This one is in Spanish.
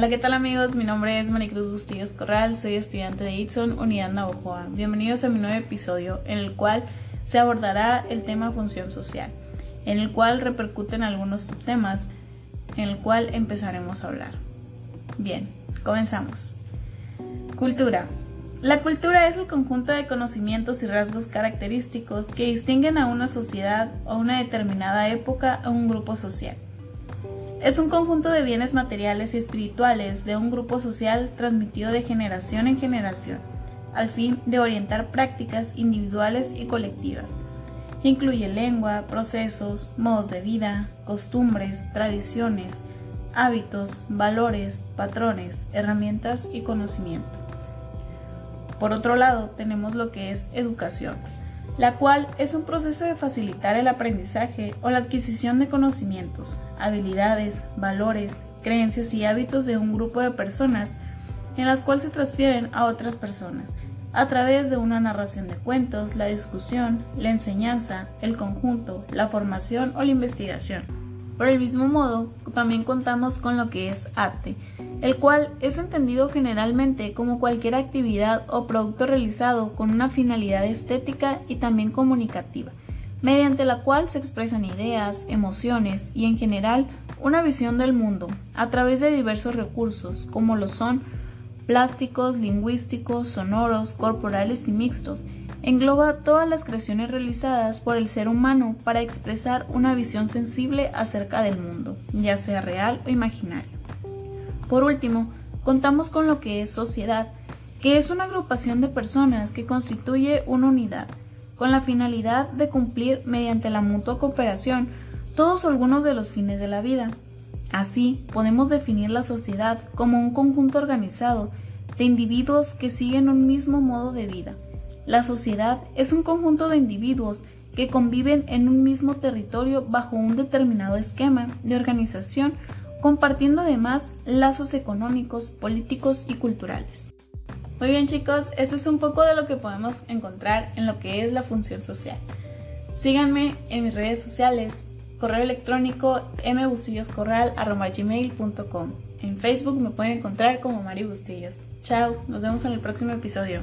Hola, ¿qué tal amigos? Mi nombre es Maricruz Bustillos Corral, soy estudiante de Itson, Unidad Navajoa. Bienvenidos a mi nuevo episodio en el cual se abordará el tema función social, en el cual repercuten algunos temas, en el cual empezaremos a hablar. Bien, comenzamos. Cultura. La cultura es el conjunto de conocimientos y rasgos característicos que distinguen a una sociedad o una determinada época o un grupo social. Es un conjunto de bienes materiales y espirituales de un grupo social transmitido de generación en generación, al fin de orientar prácticas individuales y colectivas. Incluye lengua, procesos, modos de vida, costumbres, tradiciones, hábitos, valores, patrones, herramientas y conocimiento. Por otro lado, tenemos lo que es educación la cual es un proceso de facilitar el aprendizaje o la adquisición de conocimientos, habilidades, valores, creencias y hábitos de un grupo de personas en las cuales se transfieren a otras personas a través de una narración de cuentos, la discusión, la enseñanza, el conjunto, la formación o la investigación. Por el mismo modo, también contamos con lo que es arte, el cual es entendido generalmente como cualquier actividad o producto realizado con una finalidad estética y también comunicativa, mediante la cual se expresan ideas, emociones y en general una visión del mundo a través de diversos recursos como lo son plásticos, lingüísticos, sonoros, corporales y mixtos, engloba todas las creaciones realizadas por el ser humano para expresar una visión sensible acerca del mundo, ya sea real o imaginario. Por último, contamos con lo que es sociedad, que es una agrupación de personas que constituye una unidad, con la finalidad de cumplir mediante la mutua cooperación todos algunos de los fines de la vida. Así, podemos definir la sociedad como un conjunto organizado de individuos que siguen un mismo modo de vida, la sociedad es un conjunto de individuos que conviven en un mismo territorio bajo un determinado esquema de organización, compartiendo además lazos económicos, políticos y culturales. Muy bien chicos, eso es un poco de lo que podemos encontrar en lo que es la función social. Síganme en mis redes sociales, correo electrónico mbustilloscorral.gmail.com En Facebook me pueden encontrar como Mari Bustillos. Chao, nos vemos en el próximo episodio.